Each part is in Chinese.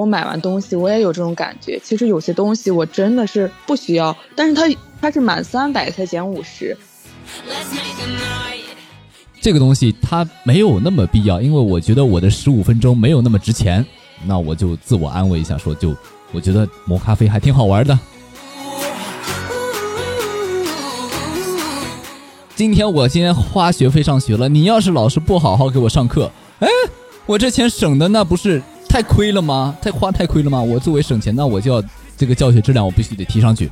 我买完东西我也有这种感觉。其实有些东西我真的是不需要，但是它它是满三百才减五十。这个东西它没有那么必要，因为我觉得我的十五分钟没有那么值钱，那我就自我安慰一下，说就我觉得磨咖啡还挺好玩的。今天我今天花学费上学了，你要是老师不好好给我上课，哎，我这钱省的那不是太亏了吗？太花太亏了吗？我作为省钱，那我就要这个教学质量我必须得提上去。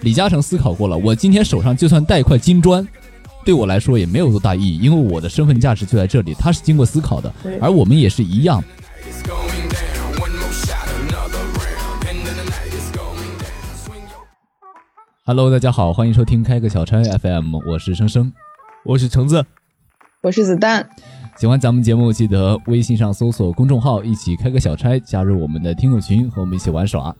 李嘉诚思考过了，我今天手上就算带块金砖，对我来说也没有多大意义，因为我的身份价值就在这里，他是经过思考的，而我们也是一样。Hello，大家好，欢迎收听开个小差 FM，我是生生，我是橙子，我是子弹。喜欢咱们节目，记得微信上搜索公众号，一起开个小差，加入我们的听友群，和我们一起玩耍。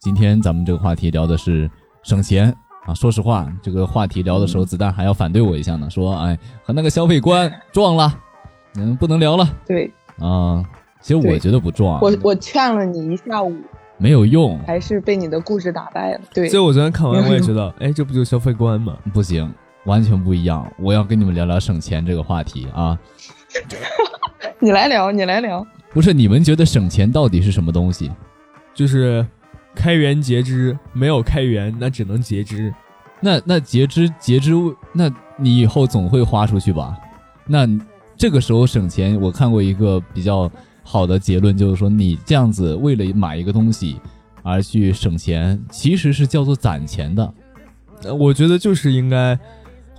今天咱们这个话题聊的是。省钱啊！说实话，这个话题聊的时候，子弹还要反对我一下呢，说：“哎，和那个消费观撞了，嗯，不能聊了。”对啊，其实我觉得不撞。我我劝了你一下午，没有用，还是被你的故事打败了。对，所以我昨天看完，我也觉得，哎，这不就消费观吗？不行，完全不一样。我要跟你们聊聊省钱这个话题啊！你来聊，你来聊。不是你们觉得省钱到底是什么东西？就是。开源节支没有开源，那只能节支。那那节支节支，那你以后总会花出去吧？那这个时候省钱，我看过一个比较好的结论，就是说你这样子为了买一个东西而去省钱，其实是叫做攒钱的。我觉得就是应该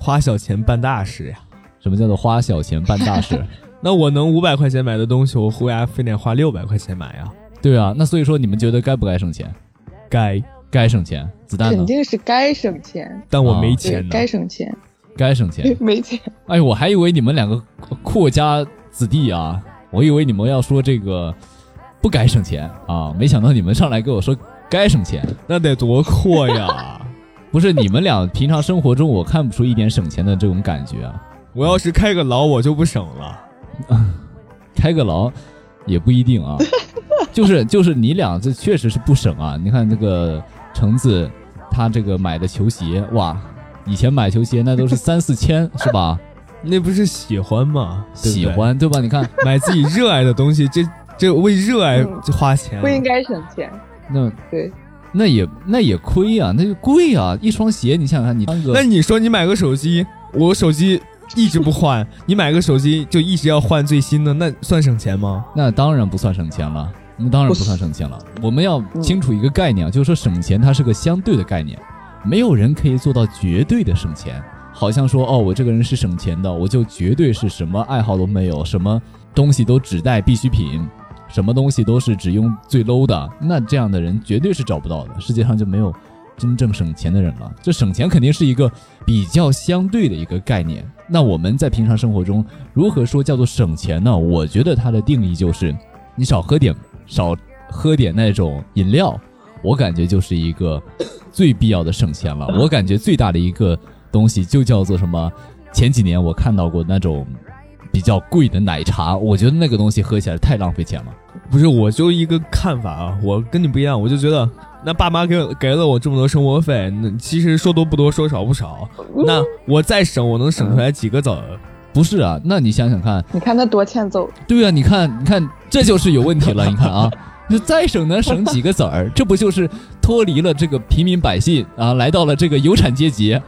花小钱办大事呀。什么叫做花小钱办大事？那我能五百块钱买的东西，我为啥非得花六百块钱买呀？对啊，那所以说你们觉得该不该省钱？该该省钱，子弹肯定是该省钱，但我没钱，该省钱，该省钱，没钱。哎，我还以为你们两个阔家子弟啊，我以为你们要说这个不该省钱啊，没想到你们上来跟我说该省钱，那得多阔呀！不是你们俩平常生活中我看不出一点省钱的这种感觉啊。我要是开个牢，我就不省了，开个牢也不一定啊。就是就是你俩这确实是不省啊！你看那个橙子，他这个买的球鞋哇，以前买球鞋那都是 三四千是吧？那不是喜欢吗？喜欢对吧？你看买自己热爱的东西，这这为热爱就花钱，不应该省钱。那对，那也那也亏啊，那就贵啊！一双鞋你想想看，你那你说你买个手机，我手机一直不换，你买个手机就一直要换最新的，那算省钱吗？那当然不算省钱了。那当然不算省钱了。我们要清楚一个概念啊，就是说省钱它是个相对的概念，没有人可以做到绝对的省钱。好像说哦，我这个人是省钱的，我就绝对是什么爱好都没有，什么东西都只带必需品，什么东西都是只用最 low 的。那这样的人绝对是找不到的，世界上就没有真正省钱的人了。这省钱肯定是一个比较相对的一个概念。那我们在平常生活中如何说叫做省钱呢？我觉得它的定义就是你少喝点。少喝点那种饮料，我感觉就是一个最必要的省钱了。我感觉最大的一个东西就叫做什么？前几年我看到过那种比较贵的奶茶，我觉得那个东西喝起来太浪费钱了。不是，我就一个看法啊，我跟你不一样，我就觉得那爸妈给给了我这么多生活费，那其实说多不多，说少不少。那我再省，我能省出来几个子儿？不是啊，那你想想看，你看他多欠揍。对啊，你看，你看，这就是有问题了。你看啊，就再省能省几个子儿，这不就是脱离了这个平民百姓啊，来到了这个有产阶级啊？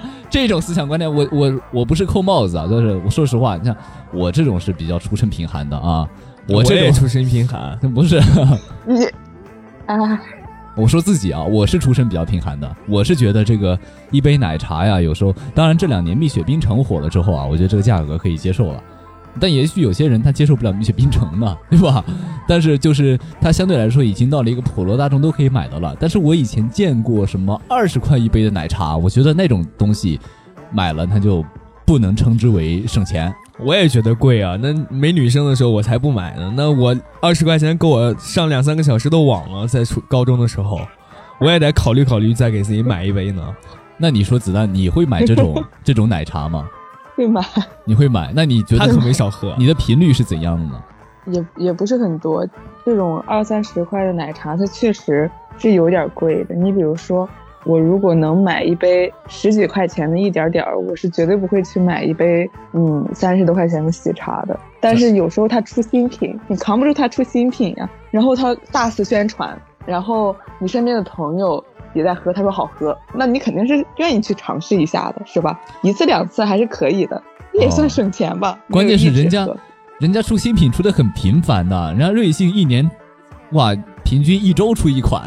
这种思想观念，我我我不是扣帽子啊，就是我说实话，你看我这种是比较出身贫寒的啊，我这种出身贫寒，不是你，啊。我说自己啊，我是出身比较贫寒的，我是觉得这个一杯奶茶呀，有时候当然这两年蜜雪冰城火了之后啊，我觉得这个价格可以接受了，但也许有些人他接受不了蜜雪冰城呢，对吧？但是就是它相对来说已经到了一个普罗大众都可以买的了。但是我以前见过什么二十块一杯的奶茶，我觉得那种东西买了它就不能称之为省钱。我也觉得贵啊，那没女生的时候我才不买呢。那我二十块钱够我上两三个小时的网了，在初高中的时候，我也得考虑考虑再给自己买一杯呢。那你说子弹，你会买这种 这种奶茶吗？会买，你会买？那你觉得他可没少喝。你的频率是怎样的呢？也也不是很多，这种二三十块的奶茶，它确实是有点贵的。你比如说，我如果能买一杯十几块钱的一点点儿，我是绝对不会去买一杯嗯三十多块钱的喜茶的。但是有时候它出新品，你扛不住它出新品呀。然后它大肆宣传，然后你身边的朋友也在喝，他说好喝，那你肯定是愿意去尝试一下的，是吧？一次两次还是可以的，也算省钱吧。关键是人家人家出新品出的很频繁的，人家瑞幸一年，哇，平均一周出一款。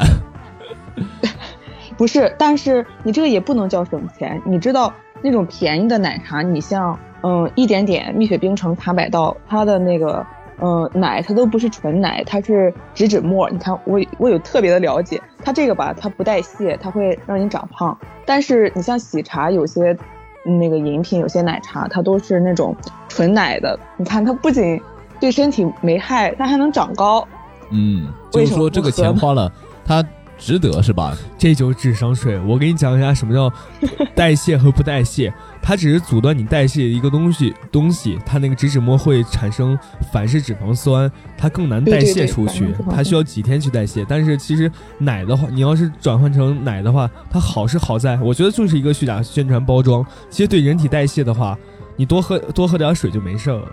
不是，但是你这个也不能叫省钱。你知道那种便宜的奶茶，你像嗯一点点、蜜雪冰城、茶百道，它的那个嗯奶，它都不是纯奶，它是植脂末。你看我我有特别的了解，它这个吧，它不代谢，它会让你长胖。但是你像喜茶，有些那个饮品，有些奶茶，它都是那种纯奶的。你看它不仅对身体没害，它还能长高。嗯，就是说这个钱花了，它值得是吧？这就是智商税。我给你讲一下什么叫 代谢和不代谢。它只是阻断你代谢一个东西，东西它那个脂脂膜会产生反式脂肪酸，它更难代谢出去它需要几天去代谢。但是其实奶的话，你要是转换成奶的话，它好是好在，我觉得就是一个虚假宣传包装。其实对人体代谢的话，你多喝多喝点水就没事儿了。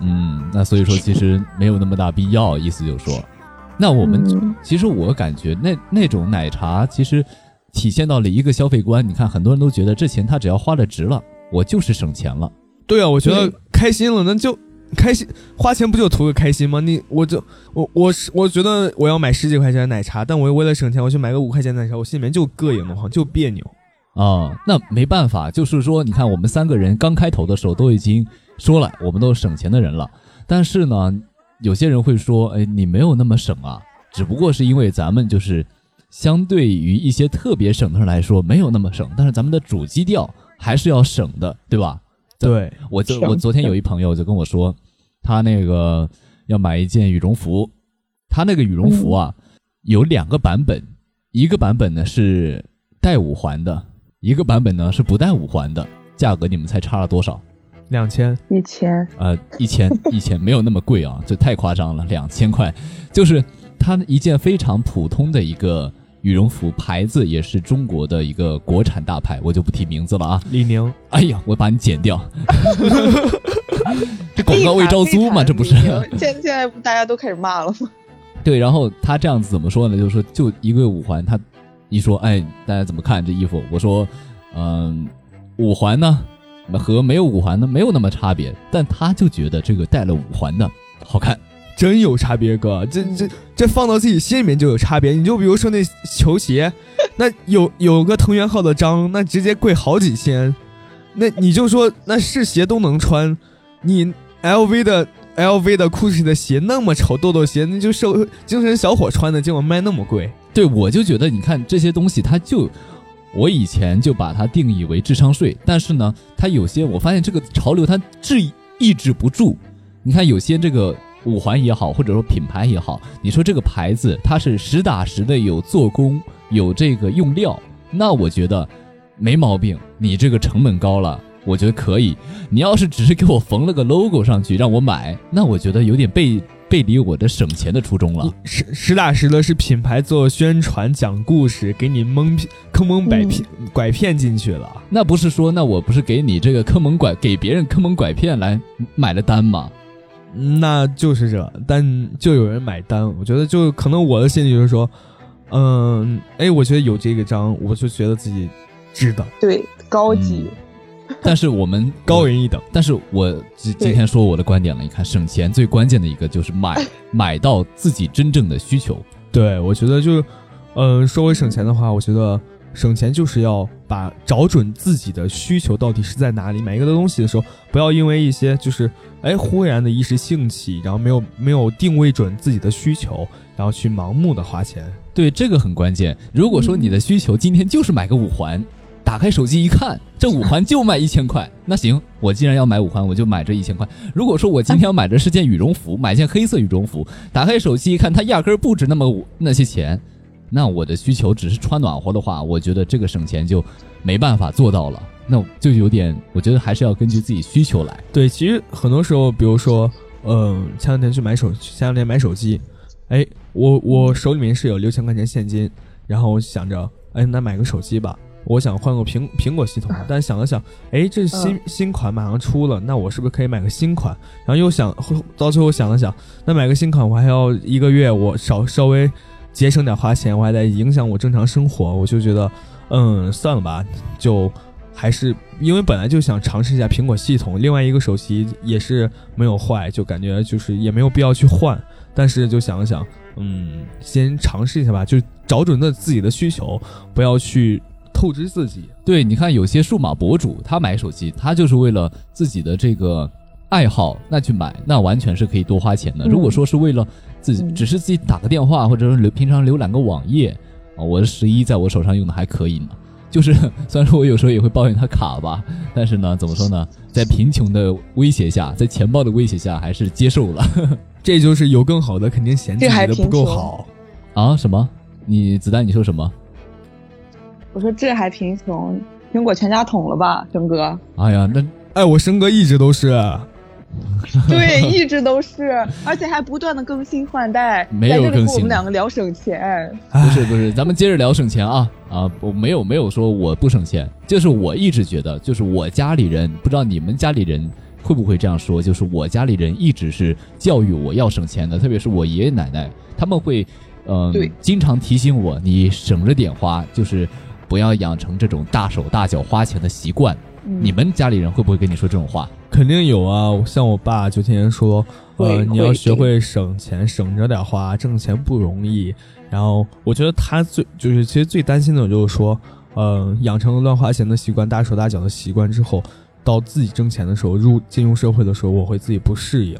嗯，那所以说其实没有那么大必要，意思就是说，那我们、嗯其实我感觉那那种奶茶其实体现到了一个消费观。你看，很多人都觉得这钱他只要花的值了，我就是省钱了。对啊，我觉得开心了，那就开心，花钱不就图个开心吗？你我就我我是我觉得我要买十几块钱的奶茶，但我为了省钱，我去买个五块钱的奶茶，我心里面就膈应的慌，就别扭。啊、那没办法，就是说，你看我们三个人刚开头的时候都已经说了，我们都是省钱的人了。但是呢，有些人会说，哎，你没有那么省啊，只不过是因为咱们就是相对于一些特别省的人来说没有那么省，但是咱们的主基调还是要省的，对吧？对，我就我昨天有一朋友就跟我说，他那个要买一件羽绒服，他那个羽绒服啊、有两个版本，一个版本呢是带五环的，一个版本呢是不带五环的，价格你们猜差了多少？两千，一千，呃，一千 一千没有那么贵啊，这太夸张了，两千块，就是它一件非常普通的一个羽绒服，牌子也是中国的一个国产大牌，我就不提名字了啊。李宁，哎呀，我把你剪掉，这广告位招租嘛，这不是？现现在不大家都开始骂了吗？对，然后他这样子怎么说呢？就是说，就一个五环，他一说，哎，大家怎么看这衣服？我说，嗯、五环呢和没有五环的没有那么差别，但他就觉得这个带了五环的好看。真有差别，哥，这这这放到自己心里面就有差别。你就比如说那球鞋，那有有个藤原浩的章，那直接贵好几千，那你就说那是鞋都能穿，你 LV 的 LV 的 GUCCI 的鞋那么丑，豆豆鞋那就受精神小伙穿的，结果卖那么贵。对，我就觉得你看这些东西，它就我以前就把它定义为智商税，但是呢，它有些我发现这个潮流它制抑制不住。你看有些这个五环也好，或者说品牌也好，你说这个牌子它是实打实的有做工，有这个用料，那我觉得没毛病。你这个成本高了。我觉得可以，你要是只是给我缝了个 logo 上去让我买，那我觉得有点背背离我的省钱的初衷了。实实打实的是品牌做宣传、讲故事，给你蒙骗、坑蒙拐骗、拐骗进去了。那不是说，那我不是给你这个坑蒙拐，给别人坑蒙拐骗来买了单吗？那就是这，但就有人买单。我觉得，就可能我的心里就是说，嗯，哎，我觉得有这个章，我就觉得自己值得，对，高级。但是我们高人一等。但是我今今天说我的观点了，你看省钱最关键的一个就是买买到自己真正的需求。对，我觉得就是，嗯，说回省钱的话，我觉得省钱就是要把找准自己的需求到底是在哪里。买一个东西的时候，不要因为一些就是哎忽然的一时兴起，然后没有没有定位准自己的需求，然后去盲目的花钱。对，这个很关键。如果说你的需求今天就是买个五环，打开手机一看，这五环就卖一千块，那行，我既然要买五环，我就买这一千块。如果说我今天要买的是件羽绒服，买件黑色羽绒服，打开手机一看，它压根儿不值那么那些钱，那我的需求只是穿暖和的话，我觉得这个省钱就没办法做到了。那就有点，我觉得还是要根据自己需求来。对，其实很多时候，比如说，嗯，前两天去买手，前两天买手机，哎，我我手里面是有六千块钱现金，然后我想着，哎，那买个手机吧。我想换个苹苹果系统，但想了想，哎，这新新款马上出了，那我是不是可以买个新款？然后又想到最后想了想，那买个新款我还要一个月，我少稍微节省点花钱，我还得影响我正常生活，我就觉得，嗯，算了吧，就还是因为本来就想尝试一下苹果系统，另外一个手机也是没有坏，就感觉就是也没有必要去换，但是就想了想，嗯，先尝试一下吧，就找准了自己的需求，不要去。透支自己，对，你看有些数码博主，他买手机，他就是为了自己的这个爱好，那去买，那完全是可以多花钱的。如果说是为了自己，只是自己打个电话，或者说浏平常浏览个网页，啊，我的十一在我手上用的还可以呢。就是虽然说我有时候也会抱怨它卡吧，但是呢，怎么说呢，在贫穷的威胁下，在钱包的威胁下，还是接受了。这就是有更好的，肯定嫌自己的不够好啊？什么？你子弹？你说什么？我说这还贫穷，苹果全家桶了吧，生哥？哎呀，那哎，我生哥一直都是，对，一直都是，而且还不断的更新换代。没有更新。我们两个聊省钱，不是不是，咱们接着聊省钱啊啊！我没有没有说我不省钱，就是我一直觉得，就是我家里人，不知道你们家里人会不会这样说，就是我家里人一直是教育我要省钱的，特别是我爷爷奶奶，他们会嗯，经常提醒我，你省着点花，就是。不要养成这种大手大脚花钱的习惯。你们家里人会不会跟你说这种话？肯定有啊，像我爸就天天说，呃，你要学会省钱，省着点花，挣钱不容易。然后我觉得他最就是其实最担心的就是说，呃，养成了乱花钱的习惯，大手大脚的习惯之后，到自己挣钱的时候，入进入社会的时候，我会自己不适应。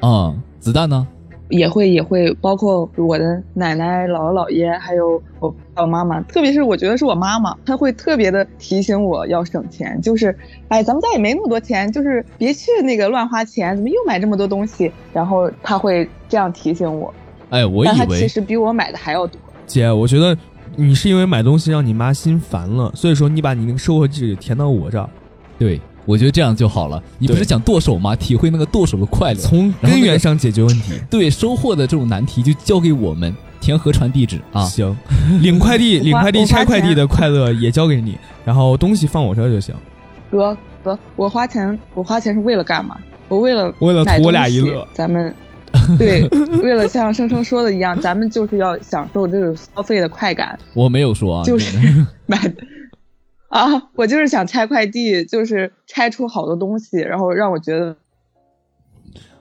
啊，子弹呢？也会也会，包括我的奶奶、姥姥、姥爷，还有我爸爸妈妈，特别是我觉得是我妈妈，她会特别的提醒我要省钱，就是，哎，咱们家也没那么多钱，就是别去那个乱花钱，怎么又买这么多东西？然后她会这样提醒我。哎，我以为其实比我买的还要多。姐，我觉得你是因为买东西让你妈心烦了，所以说你把你那个收获记填到我这儿。对。我觉得这样就好了。你不是想剁手吗？体会那个剁手的快乐，从根源上解决问题。对，收货的这种难题就交给我们，填河传地址啊。行，领快递、领快递、拆快递的快乐也交给你，然后东西放我这儿就行。哥哥，我花钱，我花钱是为了干嘛？我为了为了图我俩一乐。咱们 对，为了像生生说的一样，咱们就是要享受这种消费的快感。我没有说啊，就是买。啊，我就是想拆快递，就是拆出好多东西，然后让我觉得，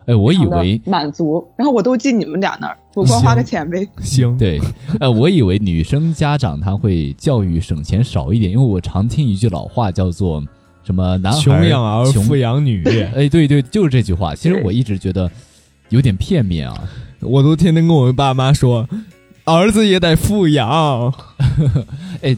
哎，我以为满足，然后我都进你们俩那儿，我光花个钱呗。行，对，呃，我以为女生家长他会教育省钱少一点，因为我常听一句老话叫做什么“男孩穷养儿，富养女 ”。哎，对对，就是这句话。其实我一直觉得有点片面啊，我都天天跟我爸妈说，儿子也得富养。哎。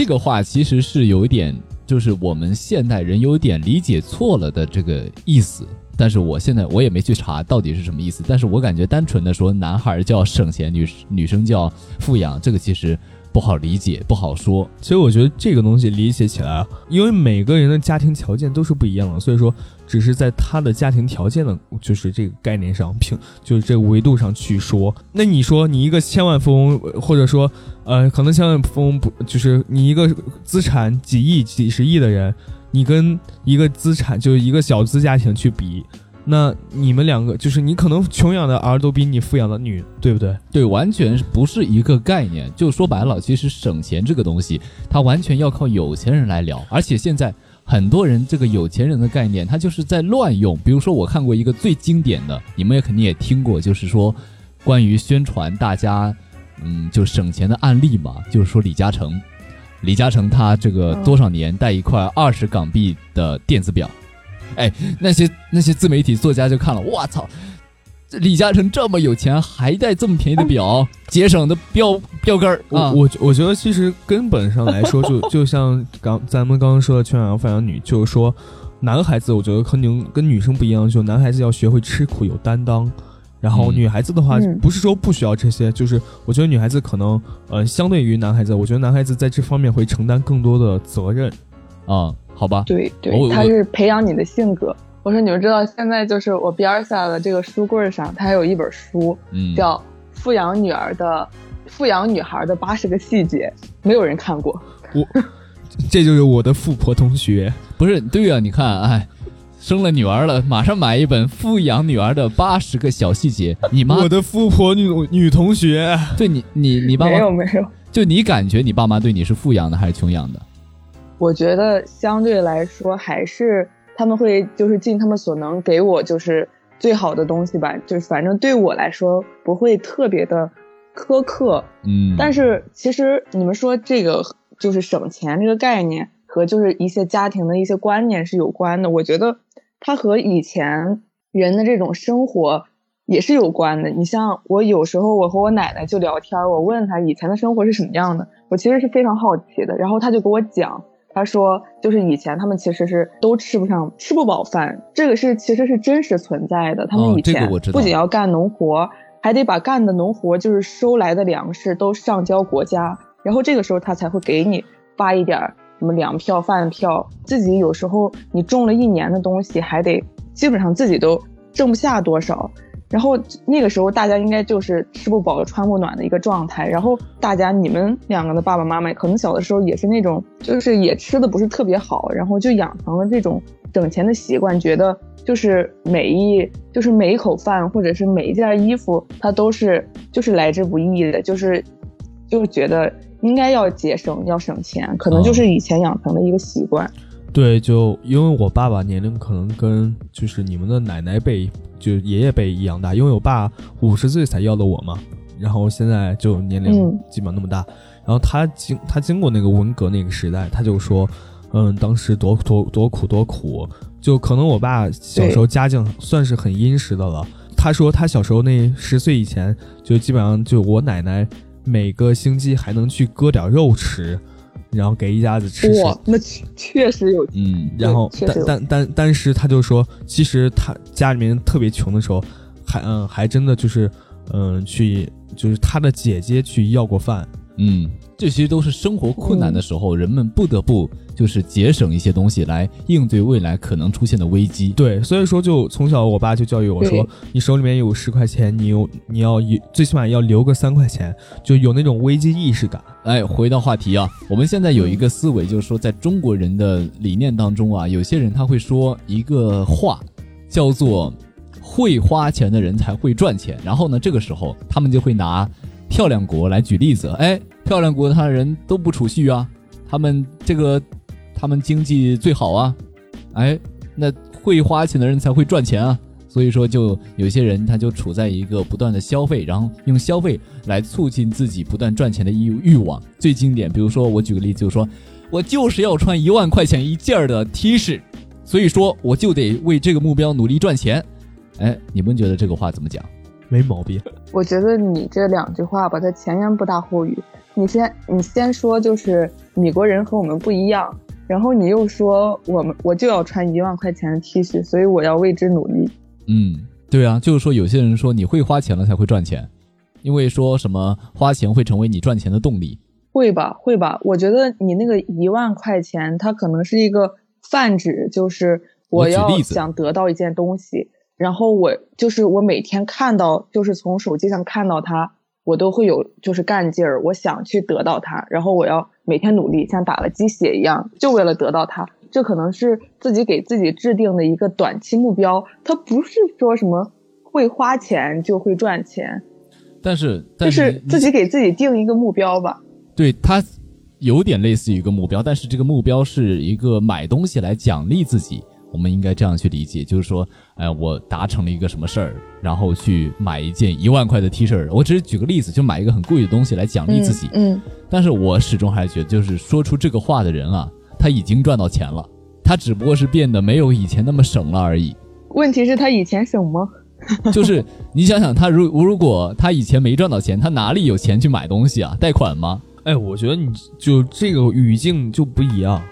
这个话其实是有一点，就是我们现代人有点理解错了的这个意思。但是我现在我也没去查到底是什么意思。但是我感觉单纯的说男孩叫省钱，女女生叫富养，这个其实。不好理解，不好说。所以我觉得这个东西理解起来，因为每个人的家庭条件都是不一样的，所以说只是在他的家庭条件的，就是这个概念上平，就是这个维度上去说。那你说你一个千万富翁，或者说呃，可能千万富翁不，就是你一个资产几亿、几十亿的人，你跟一个资产就是一个小资家庭去比。那你们两个就是你可能穷养的儿都比你富养的女，对不对？对，完全不是一个概念。就说白了，其实省钱这个东西，它完全要靠有钱人来聊。而且现在很多人这个有钱人的概念，他就是在乱用。比如说，我看过一个最经典的，你们也肯定也听过，就是说关于宣传大家嗯就省钱的案例嘛，就是说李嘉诚，李嘉诚他这个多少年带一块二十港币的电子表。哎，那些那些自媒体作家就看了，我操，这李嘉诚这么有钱，还戴这么便宜的表，节省的标标杆儿啊！我我觉得其实根本上来说，就 就像刚咱们刚刚说的“穷养儿，富养女”，就是说，男孩子我觉得可能跟女生不一样，就男孩子要学会吃苦有担当，然后女孩子的话，不是说不需要这些，就是我觉得女孩子可能呃，相对于男孩子，我觉得男孩子在这方面会承担更多的责任。啊，好吧，对对，他是培养你的性格。我说你们知道，现在就是我边儿下的这个书柜上，它还有一本书，嗯，叫《富养女儿的富养女孩的八十个细节》，没有人看过。我这就是我的富婆同学。不是对呀、你看，哎，生了女儿了，马上买一本富养女儿的八十个小细节。你妈我的富婆女女同学，对你，你你爸没有，没有，就你感觉你爸妈对你是富养的还是穷养的？我觉得相对来说还是他们会就是尽他们所能给我就是最好的东西吧，就是反正对我来说不会特别的苛刻，嗯，但是其实你们说这个就是省钱这个概念和就是一些家庭的一些观念是有关的，我觉得它和以前人的这种生活也是有关的。你像我有时候我和我奶奶就聊天，我问她以前的生活是什么样的，我其实是非常好奇的，然后她就给我讲。她说，就是以前他们其实是都吃不上、吃不饱饭，这个是其实是真实存在的。他们哦以前不仅要干农活，还得把干的农活就是收来的粮食都上交国家，然后这个时候他才会给你发一点什么粮票、饭票。自己有时候你种了一年的东西，还得基本上自己都挣不下多少。然后那个时候大家应该就是吃不饱穿不暖的一个状态。然后大家你们两个的爸爸妈妈可能小的时候也是那种，就是也吃的不是特别好，然后就养成了这种省钱的习惯，觉得就是每一就是每一口饭或者是每一件衣服，它都是就是来之不易的，就是就是觉得应该要节省要省钱，可能就是以前养成的一个习惯。对，就因为我爸爸年龄可能跟就是你们的奶奶辈，就爷爷辈一样大，因为我爸五十岁才要的我嘛，然后现在就年龄嗯。基本上那么大，然后他经他经过那个文革那个时代，他就说，嗯，当时多多多苦多苦，就可能我爸小时候家境算是很殷实的了。他说他小时候那十岁以前，就基本上就我奶奶每个星期还能去割点肉吃，然后给一家子吃吃。哇，那确确实有嗯，然后确但但但但是他就说，其实他家里面特别穷的时候，还嗯还真的就是嗯去就是他的姐姐去要过饭，嗯，这些都是生活困难的时候，人们不得不就是节省一些东西来应对未来可能出现的危机。对，所以说就从小我爸就教育我说，你手里面有十块钱，你有你要有最起码要留个三块钱，就有那种危机意识感。哎，回到话题啊，我们现在有一个思维，就是说，在中国人的理念当中啊，有些人他会说一个话，叫做“会花钱的人才会赚钱”。然后呢，这个时候他们就会拿漂亮国来举例子，哎，漂亮国他的人都不储蓄啊，他们这个他们经济最好啊，哎，那会花钱的人才会赚钱啊。所以说，就有些人他就处在一个不断的消费，然后用消费来促进自己不断赚钱的欲欲望。最经典，比如说我举个例子，就是说我就是要穿一万块钱一件的 T 恤，所以说我就得为这个目标努力赚钱。哎，你们觉得这个话怎么讲？没毛病，我觉得你这两句话吧，它前言不搭后语。你先，你先说就是米国人和我们不一样，然后你又说我们我就要穿一万块钱的 T 恤，所以我要为之努力。嗯，对啊，就是说有些人说你会花钱了才会赚钱，因为说什么花钱会成为你赚钱的动力。会吧，会吧。我觉得你那个一万块钱，它可能是一个泛指，就是我要想得到一件东西，然后我就是我每天看到，就是从手机上看到它，我都会有就是干劲儿，我想去得到它，然后我要每天努力，像打了鸡血一样，就为了得到它。这可能是自己给自己制定的一个短期目标，它不是说什么会花钱就会赚钱，但是，就但是你自己给自己定一个目标吧。对它有点类似于一个目标，但是这个目标是一个买东西来奖励自己。我们应该这样去理解，就是说，哎、我达成了一个什么事儿，然后去买一件一万块的 T 恤。我只是举个例子，就买一个很贵的东西来奖励自己。嗯，嗯但是我始终还是觉得，就是说出这个话的人啊，他已经赚到钱了，他只不过是变得没有以前那么省了而已。问题是他以前省吗？就是你想想，他如如果他以前没赚到钱，他哪里有钱去买东西啊？贷款吗？哎，我觉得你就这个语境就不一样，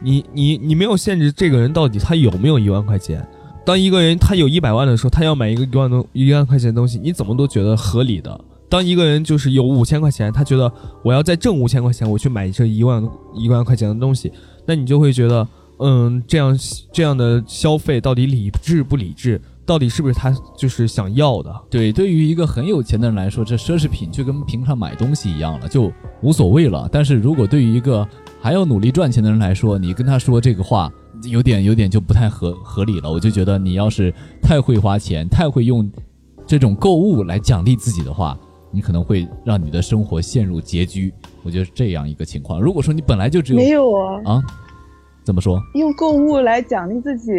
你你你没有限制这个人到底他有没有一万块钱。当一个人他有一百万的时候，他要买一个一万多一万块钱的东西，你怎么都觉得合理的。当一个人就是有五千块钱，他觉得我要再挣五千块钱，我去买这一万一万块钱的东西，那你就会觉得，嗯，这样这样的消费到底理智不理智？到底是不是他就是想要的？对，对于一个很有钱的人来说，这奢侈品就跟平常买东西一样了，就无所谓了。但是如果对于一个还要努力赚钱的人来说，你跟他说这个话，有点有点就不太合合理了。我就觉得你要是太会花钱，太会用这种购物来奖励自己的话，你可能会让你的生活陷入拮据。我觉得是这样一个情况。如果说你本来就只有没有啊啊，怎么说？用购物来奖励自己。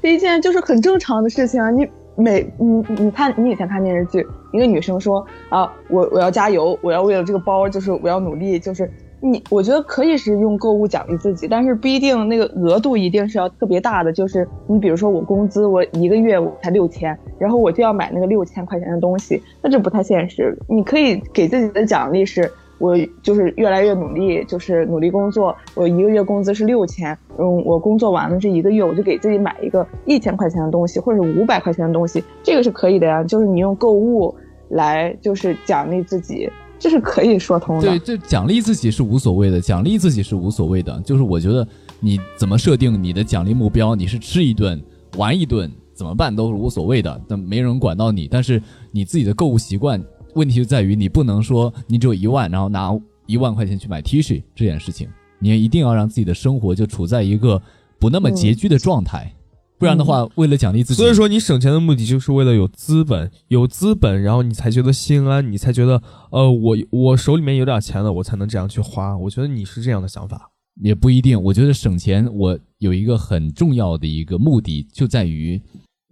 是一件就是很正常的事情啊！你每你你看你以前看电视剧，一个女生说啊，我我要加油，我要为了这个包，就是我要努力，就是你我觉得可以是用购物奖励自己，但是不一定那个额度一定是要特别大的。就是你比如说我工资我一个月我才六千，然后我就要买那个六千块钱的东西，那这不太现实。你可以给自己的奖励是。我就是越来越努力，就是努力工作。我一个月工资是六千，嗯，我工作完了这一个月，我就给自己买一个一千块钱的东西，或者是五百块钱的东西，这个是可以的呀。就是你用购物来就是奖励自己，这是可以说通的。对，这奖励自己是无所谓的，奖励自己是无所谓的。就是我觉得你怎么设定你的奖励目标，你是吃一顿、玩一顿，怎么办都是无所谓的，但没人管到你。但是你自己的购物习惯。问题就在于你不能说你只有一万，然后拿一万块钱去买 T 恤这件事情，你也一定要让自己的生活就处在一个不那么拮据的状态，不然的话，为了奖励自己，所以说你省钱的目的就是为了有资本，有资本，然后你才觉得心安，你才觉得呃，我我手里面有点钱了，我才能这样去花。我觉得你是这样的想法，也不一定。我觉得省钱，我有一个很重要的一个目的就在于，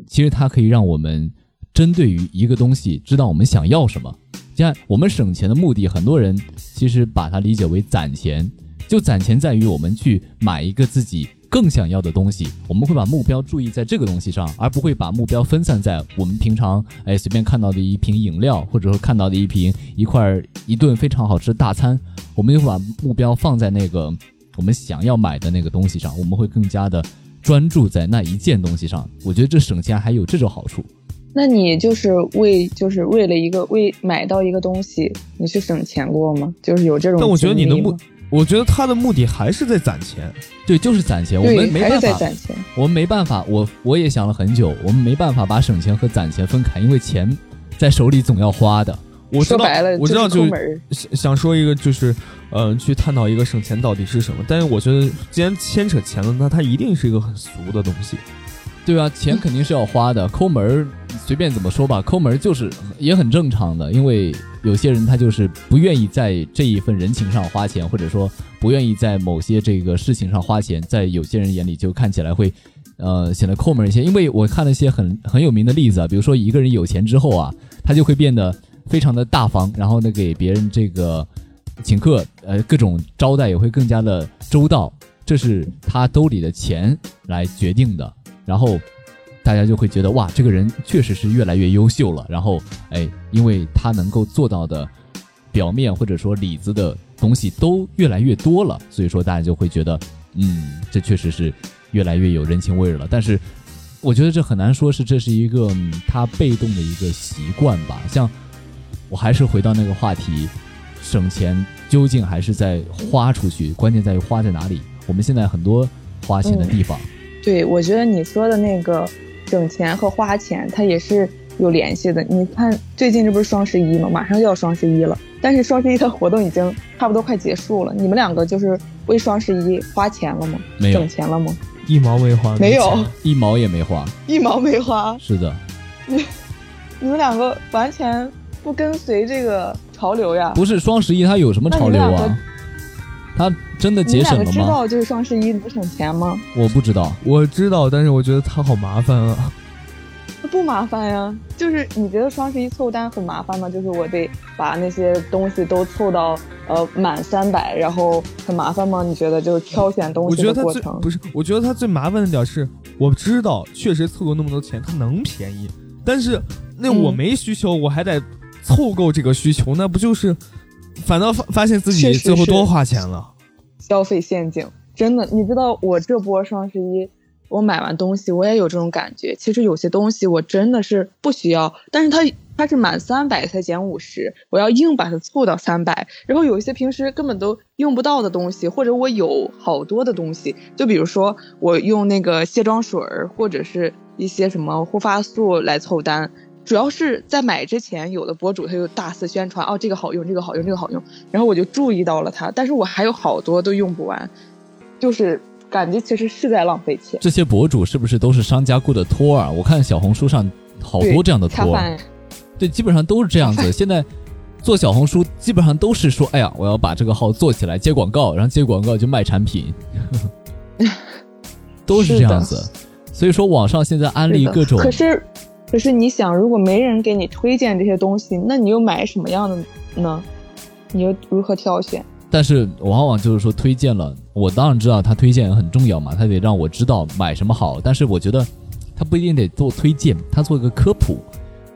其实它可以让我们。针对于一个东西，知道我们想要什么。像我们省钱的目的，很多人其实把它理解为攒钱，就攒钱在于我们去买一个自己更想要的东西。我们会把目标注意在这个东西上，而不会把目标分散在我们平常哎随便看到的一瓶饮料，或者说看到的一瓶一块一顿非常好吃的大餐。我们就会把目标放在那个我们想要买的那个东西上，我们会更加的专注在那一件东西上。我觉得这省钱还有这种好处。那你就是为就是为了一个为买到一个东西，你去省钱过吗？就是有这种。但我觉得你的目，我觉得他的目的还是在攒钱。对，就是攒钱。我们没办法。我们没办法。我我也想了很久，我们没办法把省钱和攒钱分开，因为钱在手里总要花的。我说白了，我知道就想想说一个，就是嗯，去探讨一个省钱到底是什么。但是我觉得，既然牵扯钱了，那它一定是一个很俗的东西。对啊，钱肯定是要花的，抠门儿随便怎么说吧，抠门儿就是也很正常的，因为有些人他就是不愿意在这一份人情上花钱，或者说不愿意在某些这个事情上花钱，在有些人眼里就看起来会，呃，显得抠门一些。因为我看了一些很很有名的例子啊，比如说一个人有钱之后啊，他就会变得非常的大方，然后呢给别人这个请客，呃，各种招待也会更加的周到，这是他兜里的钱来决定的。然后，大家就会觉得哇，这个人确实是越来越优秀了。然后，哎，因为他能够做到的表面或者说里子的东西都越来越多了，所以说大家就会觉得，嗯，这确实是越来越有人情味了。但是，我觉得这很难说是这是一个他被动的一个习惯吧。像我还是回到那个话题，省钱究竟还是在花出去，关键在于花在哪里。我们现在很多花钱的地方。对，我觉得你说的那个省钱和花钱，它也是有联系的。你看，最近这不是双十一吗？马上就要双十一了，但是双十一的活动已经差不多快结束了。你们两个就是为双十一花钱了吗？没有，省钱了吗？一毛没花，没有，一毛也没花，一毛没花。是的，你你们两个完全不跟随这个潮流呀？不是双十一，它有什么潮流啊？他真的节省了吗？知道就是双十一能省钱吗？我不知道，我知道，但是我觉得他好麻烦啊。不麻烦呀，就是你觉得双十一凑单很麻烦吗？就是我得把那些东西都凑到呃满三百，然后很麻烦吗？你觉得就是挑选东西的过程？不是，我觉得他最麻烦的点是，我知道确实凑够那么多钱，他能便宜，但是那我没需求，我还得凑够这个需求，那不就是？反倒发发现自己最后多花钱了，消费陷阱真的，你知道我这波双十一我买完东西，我也有这种感觉。其实有些东西我真的是不需要，但是它它是满三百才减五十，我要硬把它凑到三百。然后有一些平时根本都用不到的东西，或者我有好多的东西，就比如说我用那个卸妆水儿或者是一些什么护发素来凑单，主要是在买之前，有的博主他就大肆宣传，哦这个好用，这个好用，这个好用，然后我就注意到了它，但是我还有好多都用不完，就是。感觉其实是在浪费钱。这些博主是不是都是商家雇的托儿？我看小红书上好多这样的托儿，对，基本上都是这样子。现在做小红书基本上都是说，哎呀，我要把这个号做起来接广告，然后接广告就卖产品，都是这样子。所以说网上现在安利各种，可是可是你想，如果没人给你推荐这些东西，那你又买什么样的呢？你又如何挑选？但是往往就是说推荐了，我当然知道他推荐很重要嘛，他得让我知道买什么好。但是我觉得他不一定得做推荐，他做一个科普，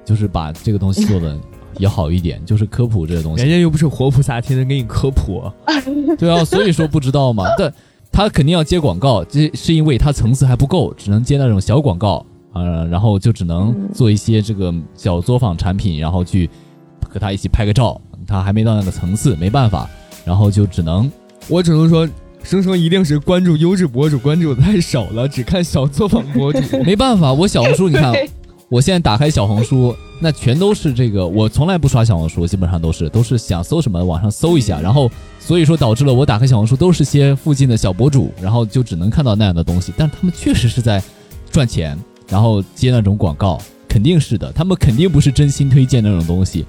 就是把这个东西做的也好一点，就是科普这个东西。人家又不是活菩萨，天天给你科普。对啊，所以说不知道嘛。但他肯定要接广告，这是因为他层次还不够，只能接那种小广告呃，然后就只能做一些这个小作坊产品，然后去和他一起拍个照。他还没到那个层次，没办法。然后就只能，我只能说，生生一定是关注优质博主关注的太少了，只看小作坊博主。没办法，我小红书你看，我现在打开小红书，那全都是这个，我从来不刷小红书，基本上都是都是想搜什么网上搜一下，然后所以说导致了我打开小红书都是些附近的小博主，然后就只能看到那样的东西，但他们确实是在赚钱，然后接那种广告，肯定是的，他们肯定不是真心推荐那种东西。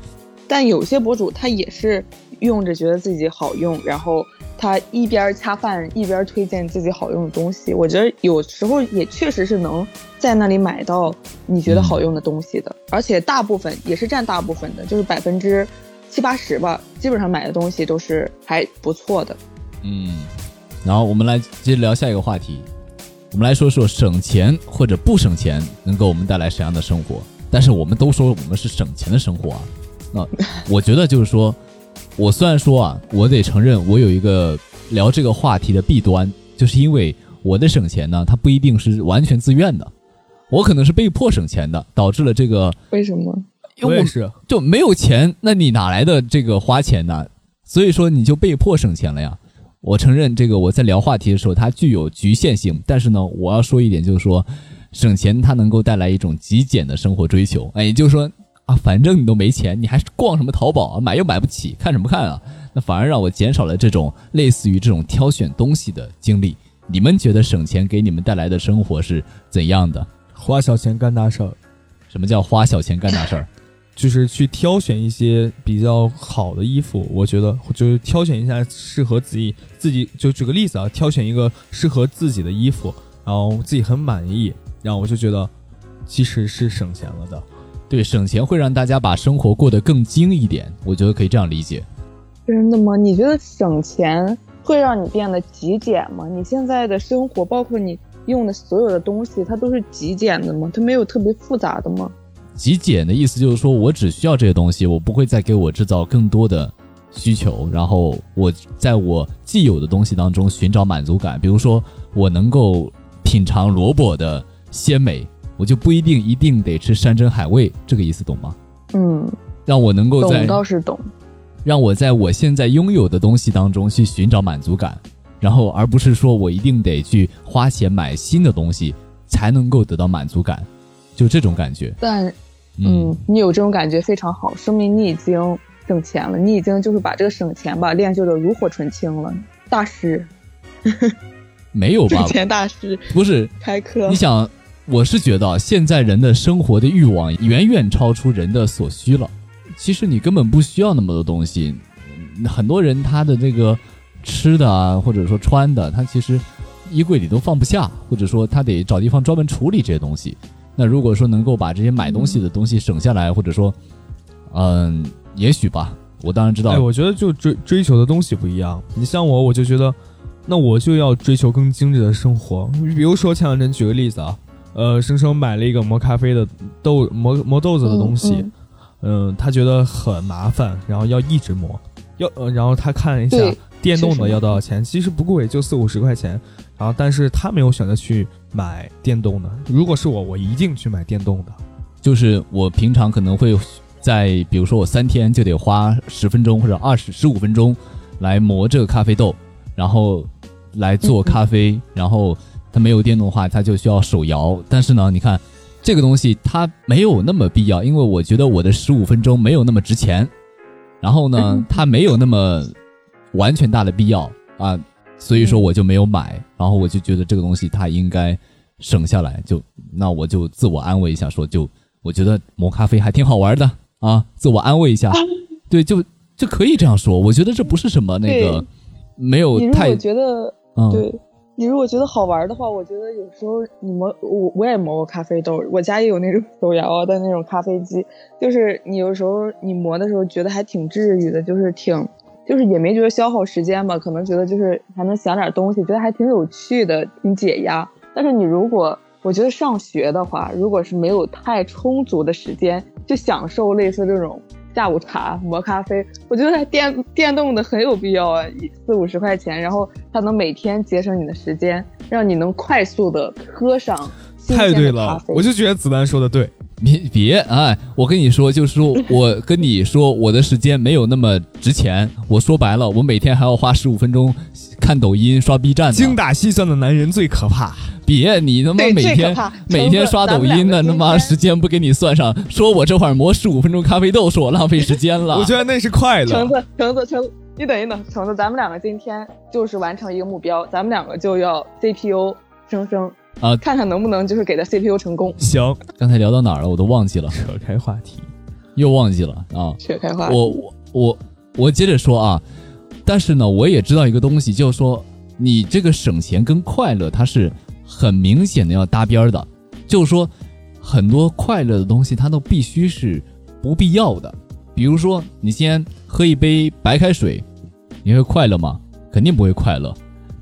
但有些博主他也是用着觉得自己好用，然后他一边恰饭一边推荐自己好用的东西。我觉得有时候也确实是能在那里买到你觉得好用的东西的，而且大部分也是占大部分的，就是百分之七八十吧，基本上买的东西都是还不错的。嗯，然后我们来接着聊下一个话题，我们来说说省钱或者不省钱能给我们带来什么样的生活。但是我们都说我们是省钱的生活啊。那 我觉得就是说，我虽然说啊，我得承认我有一个聊这个话题的弊端，就是因为我的省钱呢，它不一定是完全自愿的，我可能是被迫省钱的，导致了这个为什么？我也是就没有钱，那你哪来的这个花钱呢？所以说你就被迫省钱了呀。我承认这个我在聊话题的时候它具有局限性，但是呢，我要说一点就是说，省钱它能够带来一种极简的生活追求，哎，也就是说啊。反正你都没钱，你还逛什么淘宝啊？买又买不起，看什么看啊？那反而让我减少了这种类似于这种挑选东西的经历。你们觉得省钱给你们带来的生活是怎样的？花小钱干大事儿。什么叫花小钱干大事儿？就是去挑选一些比较好的衣服。我觉得就是挑选一下适合自己自己。就举个例子啊，挑选一个适合自己的衣服，然后自己很满意，然后我就觉得其实是省钱了的。对，省钱会让大家把生活过得更精一点，我觉得可以这样理解。真的吗？你觉得省钱会让你变得极简吗？你现在的生活，包括你用的所有的东西，它都是极简的吗？它没有特别复杂的吗？极简的意思就是说我只需要这些东西，我不会再给我制造更多的需求，然后我在我既有的东西当中寻找满足感。比如说，我能够品尝萝卜的鲜美。我就不一定一定得吃山珍海味，这个意思懂吗？嗯，让我能够在懂倒是懂，让我在我现在拥有的东西当中去寻找满足感，然后而不是说我一定得去花钱买新的东西才能够得到满足感，就这种感觉。但，嗯，你有这种感觉非常好，说明你已经省钱了，你已经就是把这个省钱吧练就的炉火纯青了，大师。没有吧？省钱大师不是开课，你想。我是觉得现在人的生活的欲望远远超出人的所需了。其实你根本不需要那么多东西。很多人他的这个吃的啊，或者说穿的，他其实衣柜里都放不下，或者说他得找地方专门处理这些东西。那如果说能够把这些买东西的东西省下来，或者说，嗯，也许吧。我当然知道。哎，我觉得就追追求的东西不一样。你像我，我就觉得，那我就要追求更精致的生活。比如说前两天举个例子啊。呃，生生买了一个磨咖啡的豆磨磨豆子的东西，嗯，他觉得很麻烦，然后要一直磨，要呃，然后他看了一下，电动的要多少钱？其实不贵，就四五十块钱。然后，但是他没有选择去买电动的。如果是我，我一定去买电动的。就是我平常可能会在，比如说我三天就得花十分钟或者二十十五分钟来磨这个咖啡豆，然后来做咖啡。然后它没有电动的话，它就需要手摇。但是呢，你看这个东西它没有那么必要，因为我觉得我的十五分钟没有那么值钱。然后呢，它没有那么完全大的必要啊，所以说我就没有买。然后我就觉得这个东西它应该省下来，就那我就自我安慰一下，说就。我觉得磨咖啡还挺好玩的啊，自我安慰一下，对，就就可以这样说。我觉得这不是什么那个没有太。你如果觉得，对你如果觉得好玩的话，我觉得有时候你磨我我也磨过咖啡豆，我家也有那种手摇的那种咖啡机，就是你有时候你磨的时候觉得还挺治愈的，就是挺就是也没觉得消耗时间吧，可能觉得就是还能想点东西，觉得还挺有趣的，挺解压。但是你如果我觉得上学的话，如果是没有太充足的时间，就享受类似这种下午茶磨咖啡，我觉得电电动的很有必要啊，四五十块钱，然后它能每天节省你的时间，让你能快速的喝上太对了，我就觉得子丹说的对，别别哎，我跟你说，就是说我跟你说，我的时间没有那么值钱。我说白了，我每天还要花十五分钟看抖音、刷 B 站。精打细算的男人最可怕。别你他妈每天每天刷抖音呢，他妈时间不给你算上，说我这会儿磨十五分钟咖啡豆，说我浪费时间了。我觉得那是快乐。橙子，橙子，橙子，你等一等，橙子，咱们两个今天就是完成一个目标，咱们两个就要 CPU 升升啊，看看能不能就是给他 CPU 成功。行，刚才聊到哪儿了？我都忘记了。扯开话题，又忘记了啊。扯开话题。我我我我接着说啊，但是呢，我也知道一个东西，就是说你这个省钱跟快乐它是。很明显的要搭边的，就是说，很多快乐的东西它都必须是不必要的。比如说，你先喝一杯白开水，你会快乐吗？肯定不会快乐。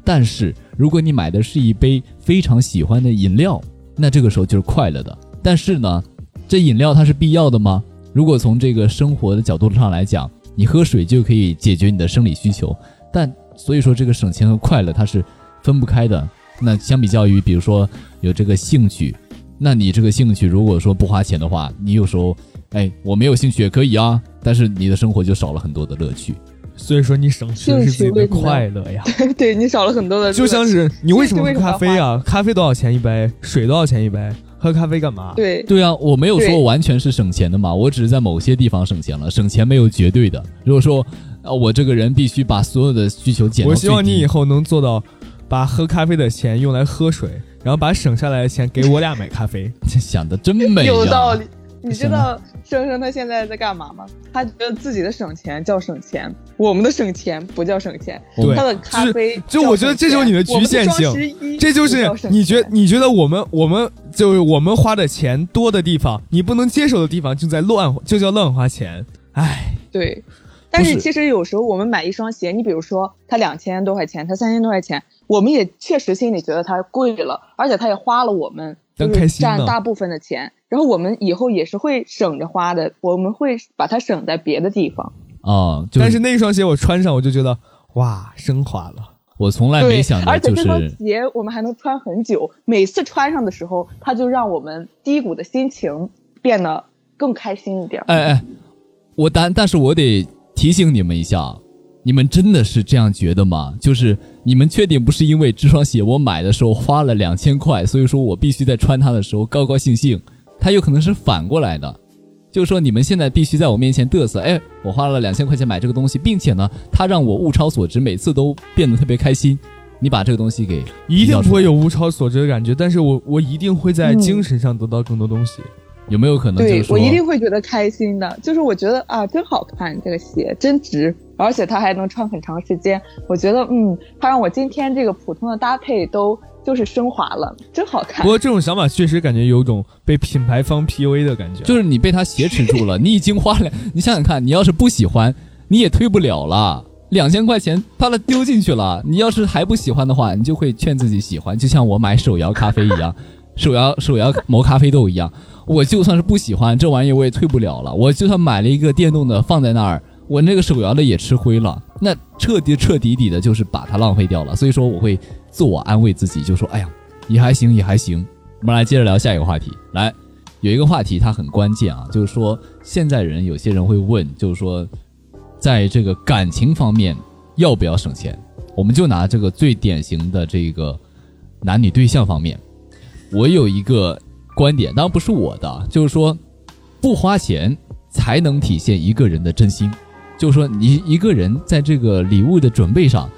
但是如果你买的是一杯非常喜欢的饮料，那这个时候就是快乐的。但是呢，这饮料它是必要的吗？如果从这个生活的角度上来讲，你喝水就可以解决你的生理需求。但所以说，这个省钱和快乐它是分不开的。那相比较于，比如说有这个兴趣，那你这个兴趣如果说不花钱的话，你有时候，哎，我没有兴趣也可以啊，但是你的生活就少了很多的乐趣。所以说你省去的是自己的快乐呀。对你少了很多的。就像是你为什么喝咖啡啊？咖啡多少钱一杯？水多少钱一杯？喝咖啡干嘛？对对啊，我没有说完全是省钱的嘛，我只是在某些地方省钱了。省钱没有绝对的。如果说啊，我这个人必须把所有的需求减到我希望你以后能做到。把喝咖啡的钱用来喝水，然后把省下来的钱给我俩买咖啡，想的真美。有道理。你知道生生他现在在干嘛吗？他觉得自己的省钱叫省钱，我们的省钱不叫省钱。他的咖啡就我觉得这就是你的局限性，这就是你觉你觉得我们我们就是我们花的钱多的地方，你不能接受的地方就在乱就叫乱花钱。唉，对。但是其实有时候我们买一双鞋，你比如说它两千多块钱，它三千多块钱。我们也确实心里觉得它贵了，而且它也花了我们就是占大部分的钱，然后我们以后也是会省着花的，我们会把它省在别的地方。啊，但是那双鞋我穿上我就觉得哇，升华了。我从来没想到，而且这双鞋我们还能穿很久，每次穿上的时候，它就让我们低谷的心情变得更开心一点。哎哎，我但但是我得提醒你们一下。你们真的是这样觉得吗？就是你们确定不是因为这双鞋我买的时候花了两千块，所以说我必须在穿它的时候高高兴兴？它有可能是反过来的，就是说你们现在必须在我面前嘚瑟，哎，我花了两千块钱买这个东西，并且呢，它让我物超所值，每次都变得特别开心。你把这个东西给一定不会有物超所值的感觉，但是我我一定会在精神上得到更多东西。有没有可能？对我一定会觉得开心的，就是我觉得啊，真好看，这个鞋真值，而且它还能穿很长时间。我觉得，嗯，它让我今天这个普通的搭配都就是升华了，真好看。不过这种想法确实感觉有种被品牌方 PUA 的感觉，就是你被他挟持住了，你已经花了，你想想看，你要是不喜欢，你也退不了了。两千块钱，把它丢进去了，你要是还不喜欢的话，你就会劝自己喜欢，就像我买手摇咖啡一样，手摇手摇磨咖啡豆一样。我就算是不喜欢这玩意儿，我也退不了了。我就算买了一个电动的放在那儿，我那个手摇的也吃灰了，那彻底彻底底的就是把它浪费掉了。所以说我会自我安慰自己，就说哎呀，也还行，也还行。我们来接着聊下一个话题。来，有一个话题它很关键啊，就是说现在人有些人会问，就是说在这个感情方面要不要省钱？我们就拿这个最典型的这个男女对象方面，我有一个观点，当然不是我的，就是说不花钱才能体现一个人的真心。就是说你一个人在这个礼物的准备上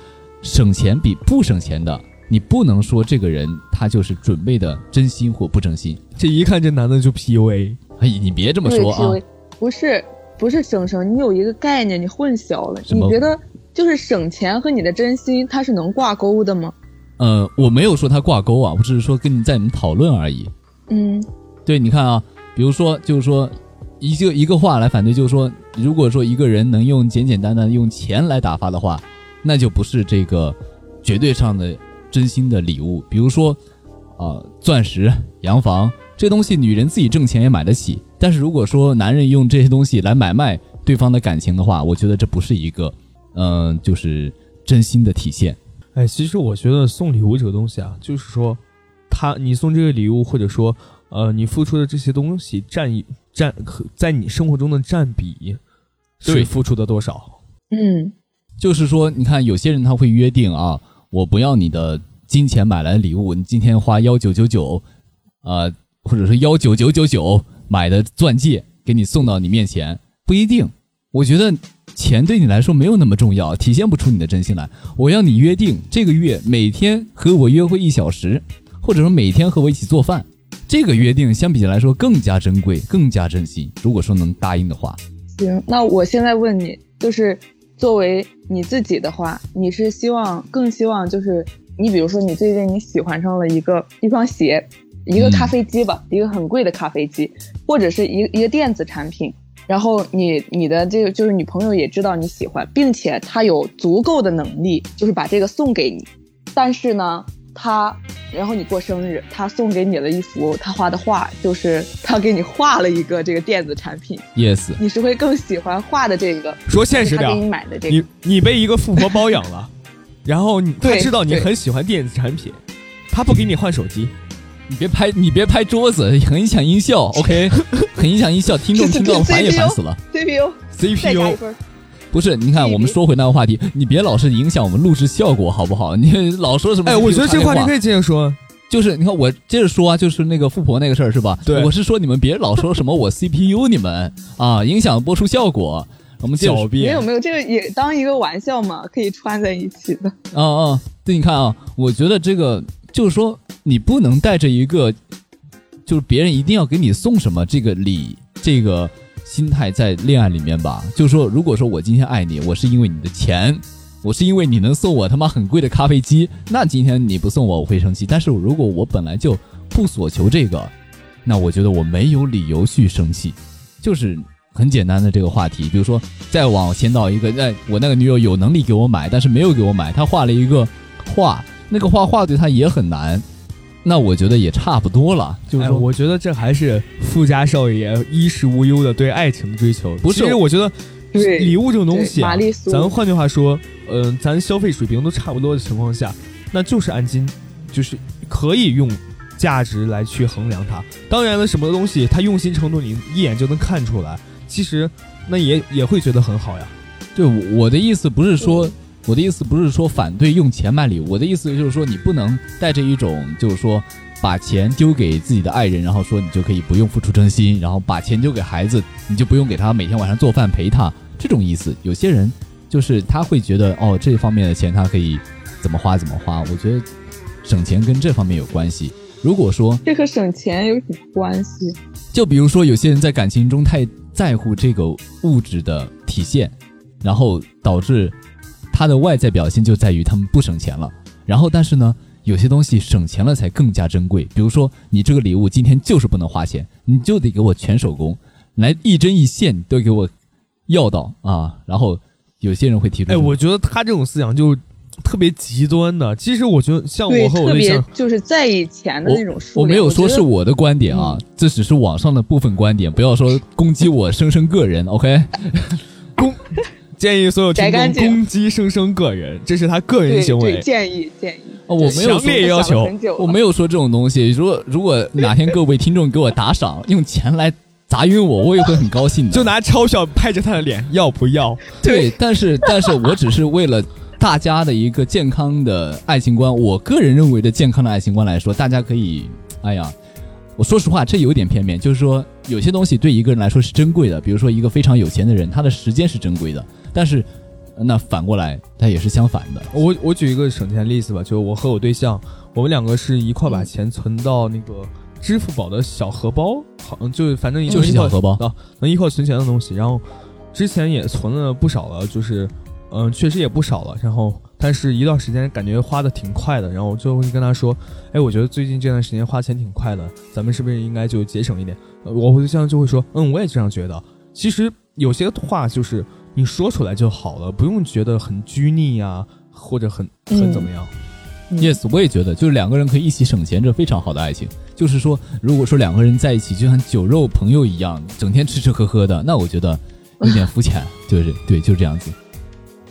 省钱比不省钱的，你不能说这个人他就是准备的真心或不真心。这一看这男的就 PUA。哎，你别这么说啊！不是不是省省，你有一个概念你混淆了，你觉得？就是省钱和你的真心，它是能挂钩的吗？呃，我没有说它挂钩啊，我只是说跟你在你们讨论而已。嗯，对，你看啊，比如说，就是说一个一个话来反对，就是说，如果说一个人能用简简单单用钱来打发的话，那就不是这个绝对上的真心的礼物。比如说，啊，钻石、洋房这东西，女人自己挣钱也买得起。但是如果说男人用这些东西来买卖对方的感情的话，我觉得这不是一个。嗯，就是真心的体现。哎，其实我觉得送礼物这个东西啊，就是说，他你送这个礼物，或者说，呃，你付出的这些东西占一占在你生活中的占比，是付出的多少？嗯，就是说，你看有些人他会约定啊，我不要你的金钱买来的礼物，你今天花幺九九九，呃，或者是幺九九九九买的钻戒给你送到你面前，不一定。我觉得。钱对你来说没有那么重要，体现不出你的真心来。我要你约定这个月每天和我约会一小时，或者说每天和我一起做饭，这个约定相比来说更加珍贵，更加珍惜。如果说能答应的话，行。那我现在问你，就是作为你自己的话，你是希望更希望就是你比如说你最近你喜欢上了一个一双鞋，一个咖啡机吧，一个很贵的咖啡机，或者是一一个电子产品。然后你你的这个就是女朋友也知道你喜欢，并且她有足够的能力，就是把这个送给你。但是呢，她，然后你过生日，他送给你了一幅他画的画，就是他给你画了一个这个电子产品。Yes，你是会更喜欢画的这个？说现实点，给你买的这个，你你被一个富婆包养了，然后他知道你很喜欢电子产品，他不给你换手机。你别拍，你别拍桌子，很影响音效。OK，很影响音效，听众听到烦也烦死了。CPU，CPU，不是，你看，我们说回那个话题，你别老是影响我们录制效果，好不好？你老说什么？哎，我觉得这个话题可以接着说，就是你看，我接着说啊，就是那个富婆那个事儿是吧？对，我是说你们别老说什么我 CPU，你们啊，影响播出效果。我们狡辩，没有没有，这个也当一个玩笑嘛，可以穿在一起的。啊啊，对，你看啊，我觉得这个。就是说，你不能带着一个，就是别人一定要给你送什么这个礼，这个心态在恋爱里面吧。就是说，如果说我今天爱你，我是因为你的钱，我是因为你能送我他妈很贵的咖啡机，那今天你不送我，我会生气。但是如果我本来就不所求这个，那我觉得我没有理由去生气。就是很简单的这个话题，比如说再往前到一个，那我那个女友有能力给我买，但是没有给我买，她画了一个画。那个画画对她也很难，那我觉得也差不多了。就是说，我觉得这还是富家少爷衣食无忧的对爱情的追求。不是，我觉得礼物这种东西，啊，咱换句话说，嗯，咱消费水平都差不多的情况下，那就是按斤，就是可以用价值来去衡量它。当然了，什么东西它用心程度你一眼就能看出来，其实那也也会觉得很好呀。对，我的意思不是说。我的意思不是说反对用钱买礼物，我的意思就是说你不能带着一种就是说把钱丢给自己的爱人，然后说你就可以不用付出真心，然后把钱丢给孩子，你就不用给他每天晚上做饭陪他这种意思。有些人就是他会觉得哦这方面的钱他可以怎么花怎么花，我觉得省钱跟这方面有关系。如果说这和省钱有什么关系？就比如说有些人在感情中太在乎这个物质的体现，然后导致。他的外在表现就在于他们不省钱了，然后但是呢，有些东西省钱了才更加珍贵。比如说，你这个礼物今天就是不能花钱，你就得给我全手工，来一针一线都给我要到啊。然后有些人会提出，哎，我觉得他这种思想就特别极端的。其实我觉得像我和我对象，就是在以前的那种我没有说是我的观点啊，这只是网上的部分观点，不要说攻击我生生个人，OK？攻。建议所有听众攻击生生个人，这是他个人对对，行为。建议建议。哦，我没有强烈说，要求我没有说这种东西。如果如果哪天各位听众给我打赏，用钱来砸晕我，我也会很高兴的。就拿钞票拍着他的脸，要不要？对，但是但是我只是为了大家的一个健康的爱情观，我个人认为的健康的爱情观来说，大家可以，哎呀，我说实话，这有点片面，就是说有些东西对一个人来说是珍贵的，比如说一个非常有钱的人，他的时间是珍贵的，但是呃那反过来，它也是相反的。我我举一个省钱例子吧，就我和我对象，我们两个是一块把钱存到那个支付宝的小荷包，好像就反正就是小荷包啊，能一块存钱的东西。然后之前也存了不少了，就是嗯、确实也不少了。然后但是一段时间感觉花的挺快的，然后我就会跟他说，哎，我觉得最近这段时间花钱挺快的，咱们是不是应该就节省一点？呃我对象就会说，嗯，我也这样觉得。其实有些话就是你说出来就好了，不用觉得很拘泥呀、或者很很怎么样。嗯 Yes，我也觉得，就是两个人可以一起省钱，这非常好的爱情。就是说，如果说两个人在一起就像酒肉朋友一样，整天吃吃喝喝的，那我觉得有点肤浅。就是对，就是这样子。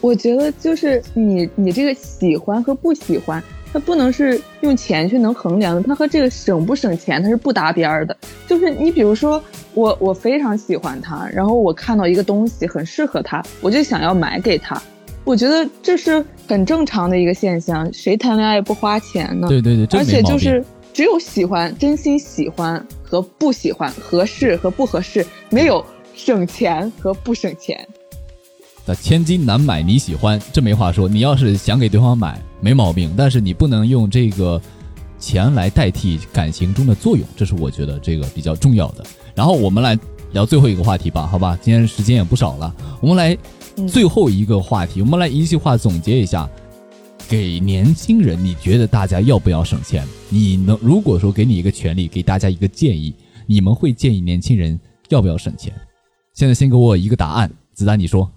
我觉得就是你你这个喜欢和不喜欢，它不能是用钱去能衡量的，它和这个省不省钱它是不搭边儿的。就是你比如说我我非常喜欢他，然后我看到一个东西很适合他，我就想要买给他。我觉得这是很正常的一个现象，谁谈恋爱不花钱呢？对对对，而。且就是只有喜欢、真心喜欢和不喜欢，合适和不合适，没有省钱和不省钱。那千金难买你喜欢，这没话说。你要是想给对方买，没毛病，但是你不能用这个钱来代替感情中的作用，这是我觉得这个比较重要的。然后我们来聊最后一个话题吧，好吧？今天时间也不少了，我们来嗯最后一个话题，我们来一句话总结一下。给年轻人，你觉得大家要不要省钱？你能如果说给你一个权利，给大家一个建议，你们会建议年轻人要不要省钱？现在先给我一个答案，子丹你说。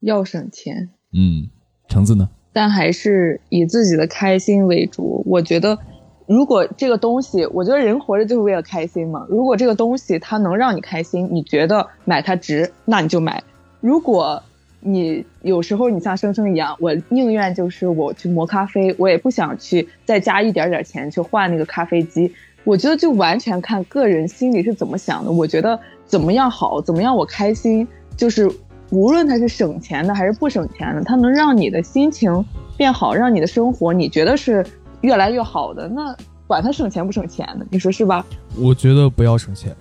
要省钱，嗯，橙子呢？但还是以自己的开心为主。我觉得，如果这个东西，我觉得人活着就是为了开心嘛。如果这个东西它能让你开心，你觉得买它值，那你就买。如果你有时候你像生生一样，我宁愿就是我去磨咖啡，我也不想去再加一点点钱去换那个咖啡机。我觉得就完全看个人心里是怎么想的。我觉得怎么样好，怎么样我开心，就是无论它是省钱的还是不省钱的，它能让你的心情变好，让你的生活你觉得是越来越好的，那管他省钱不省钱的，你说是吧？我觉得不要省钱，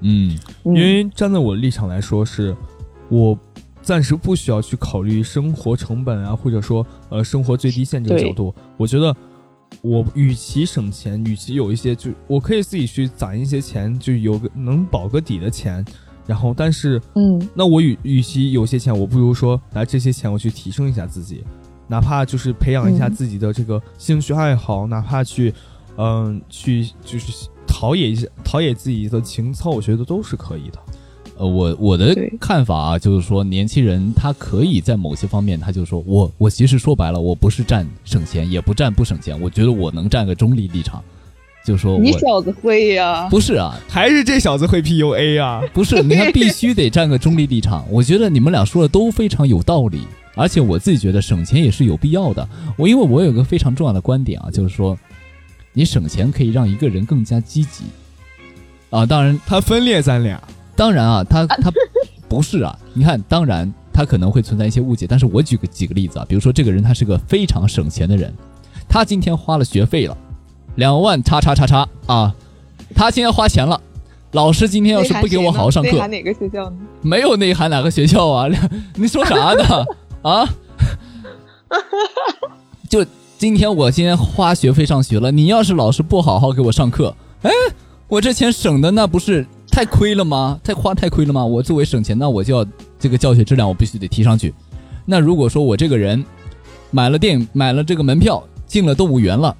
嗯嗯因为站在我的立场来说是，我暂时不需要去考虑生活成本啊，或者说呃生活最低限这个角度。我觉得我与其省钱，与其有一些就我可以自己去攒一些钱，就有个能保个底的钱。然后，但是嗯那我与与其有些钱，我不如说拿这些钱我去提升一下自己，哪怕就是培养一下嗯自己的这个兴趣爱好，哪怕去，嗯、去就是陶冶一下陶冶自己的情操，我觉得都是可以的。呃，我我的看法啊，就是说年轻人他可以在某些方面，他就说我我其实说白了，我不是占省钱，也不占不省钱，我觉得我能占个中立立场，就说你小子会呀、不是啊，还是这小子会 PUA 啊！不是，你看必须得站个中立立场。我觉得你们俩说的都非常有道理，而且我自己觉得省钱也是有必要的。我因为我有个非常重要的观点啊，就是说，你省钱可以让一个人更加积极啊。当然，他分裂咱俩，当然啊，他他不是啊。你看，当然他可能会存在一些误解，但是我举个几个例子啊，比如说这个人他是个非常省钱的人，他今天花了学费了，两万叉叉叉叉啊，他今天花钱了。老师今天要是不给我好好上课内涵，哪个学校呢？没有内涵哪个学校啊？你说啥呢？啊？就今天我今天花学费上学了，你要是老师不好好给我上课，哎，我这钱省的那不是太亏了吗？太花太亏了吗？我作为省钱，那我就要这个教学质量我必须得提上去。那如果说我这个人买了电影买了这个门票进了动物园了。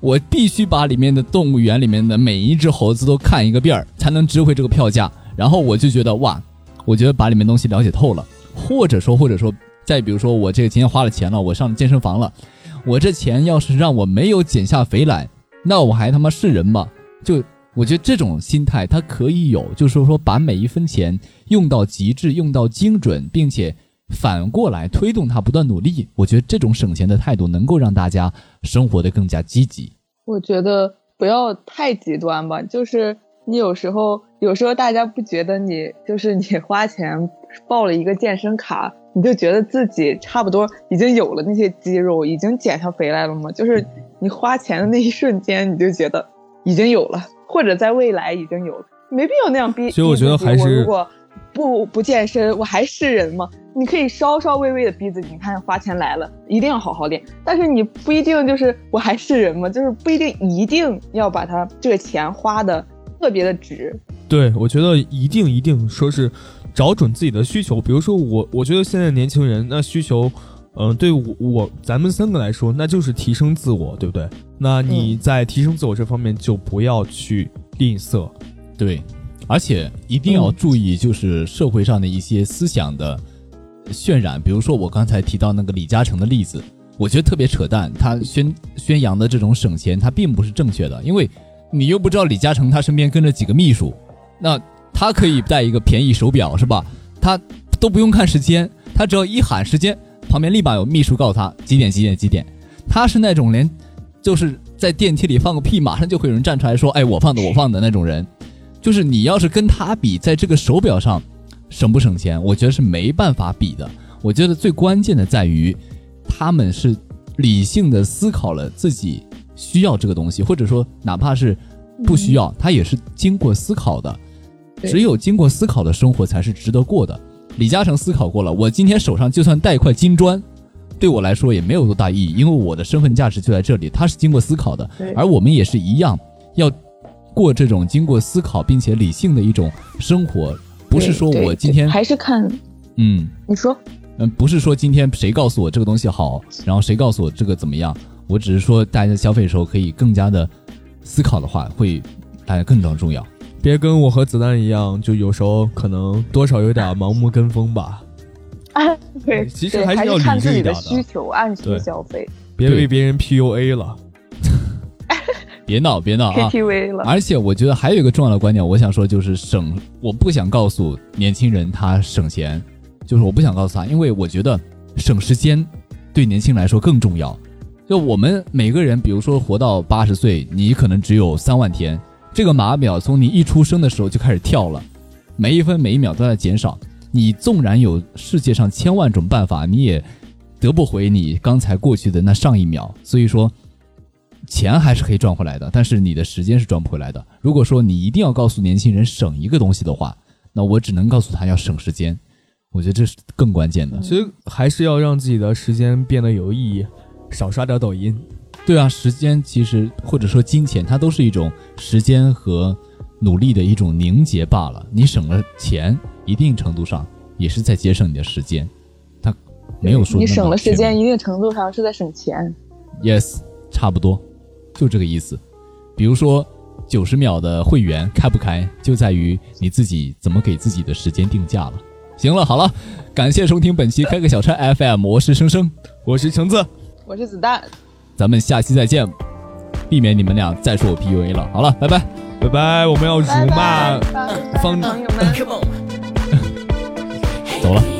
我必须把里面的动物园里面的每一只猴子都看一个遍儿，才能值回这个票价。然后我就觉得哇，我觉得把里面东西了解透了，或者说或者说再比如说我这个今天花了钱了，我上健身房了，我这钱要是让我没有减下肥来，那我还他妈是人吗？就我觉得这种心态它可以有，就是说把每一分钱用到极致，用到精准，并且反过来推动他不断努力。我觉得这种省钱的态度能够让大家生活的更加积极。我觉得不要太极端吧，就是你有时候，有时候大家不觉得你就是你花钱报了一个健身卡，你就觉得自己差不多已经有了那些肌肉，已经减下肥来了吗？就是你花钱的那一瞬间，你就觉得已经有了，或者在未来已经有了，没必要那样逼。所以我觉得还是如果不不健身，我还是人吗？你可以稍稍微微的逼自己，你看花钱来了，一定要好好练。但是你不一定就是我还是人吗？就是不一定一定要把它这个钱花的特别的值。对，我觉得一定一定说是找准自己的需求。比如说我，我觉得现在年轻人那需求，嗯，对我我咱们三个来说，那就是提升自我，对不对？那你在提升自我这方面就不要去吝啬，对，而且一定要注意，就是社会上的一些思想的。渲染，比如说我刚才提到那个李嘉诚的例子，我觉得特别扯淡。他宣宣扬的这种省钱，他并不是正确的，因为你又不知道李嘉诚他身边跟着几个秘书，那他可以带一个便宜手表是吧？他都不用看时间，他只要一喊时间，旁边立马有秘书告诉他几点几点几点。他是那种连就是在电梯里放个屁，马上就会有人站出来说：“哎，我放的，我放的那种人。”就是你要是跟他比，在这个手表上。省不省钱？我觉得是没办法比的。我觉得最关键的在于，他们是理性的思考了自己需要这个东西，或者说哪怕是不需要，他也是经过思考的。只有经过思考的生活才是值得过的。李嘉诚思考过了，我今天手上就算带一块金砖，对我来说也没有多大意义，因为我的身份价值就在这里。他是经过思考的，而我们也是一样，要过这种经过思考并且理性的一种生活。不是说我今天还是看，嗯，你说，嗯，不是说今天谁告诉我这个东西好，然后谁告诉我这个怎么样，我只是说大家消费的时候可以更加的思考的话，会大家更加重要。别跟我和子弹一样，就有时候可能多少有点盲目跟风吧。啊，对，其实还是要看自己的需求，按需消费，别被别人 PUA 了。别闹，别闹啊！KTV 了。而且我觉得还有一个重要的观点，我想说就是省，我不想告诉年轻人他省钱，就是我不想告诉他，因为我觉得省时间对年轻人来说更重要。就我们每个人，比如说活到八十岁，你可能只有三万天，这个码表从你一出生的时候就开始跳了，每一分每一秒都在减少。你纵然有世界上千万种办法，你也得不回你刚才过去的那上一秒。所以说。钱还是可以赚回来的，但是你的时间是赚不回来的。如果说你一定要告诉年轻人省一个东西的话，那我只能告诉他要省时间。我觉得这是更关键的。其实还是要让自己的时间变得有意义，少刷点抖音。对啊，时间其实或者说金钱，它都是一种时间和努力的一种凝结罢了。你省了钱，一定程度上也是在节省你的时间。他没有说你省了时间，一定程度上是在省钱。Yes，差不多。就这个意思，比如说九十秒的会员开不开，就在于你自己怎么给自己的时间定价了。行了，好了，感谢收听本期开个小差 FM，我是生生，我是橙子，我是子弹，咱们下期再见，避免你们俩再说我 PUA 了。好了，拜拜，拜拜，我们要辱骂方朋友们，走了。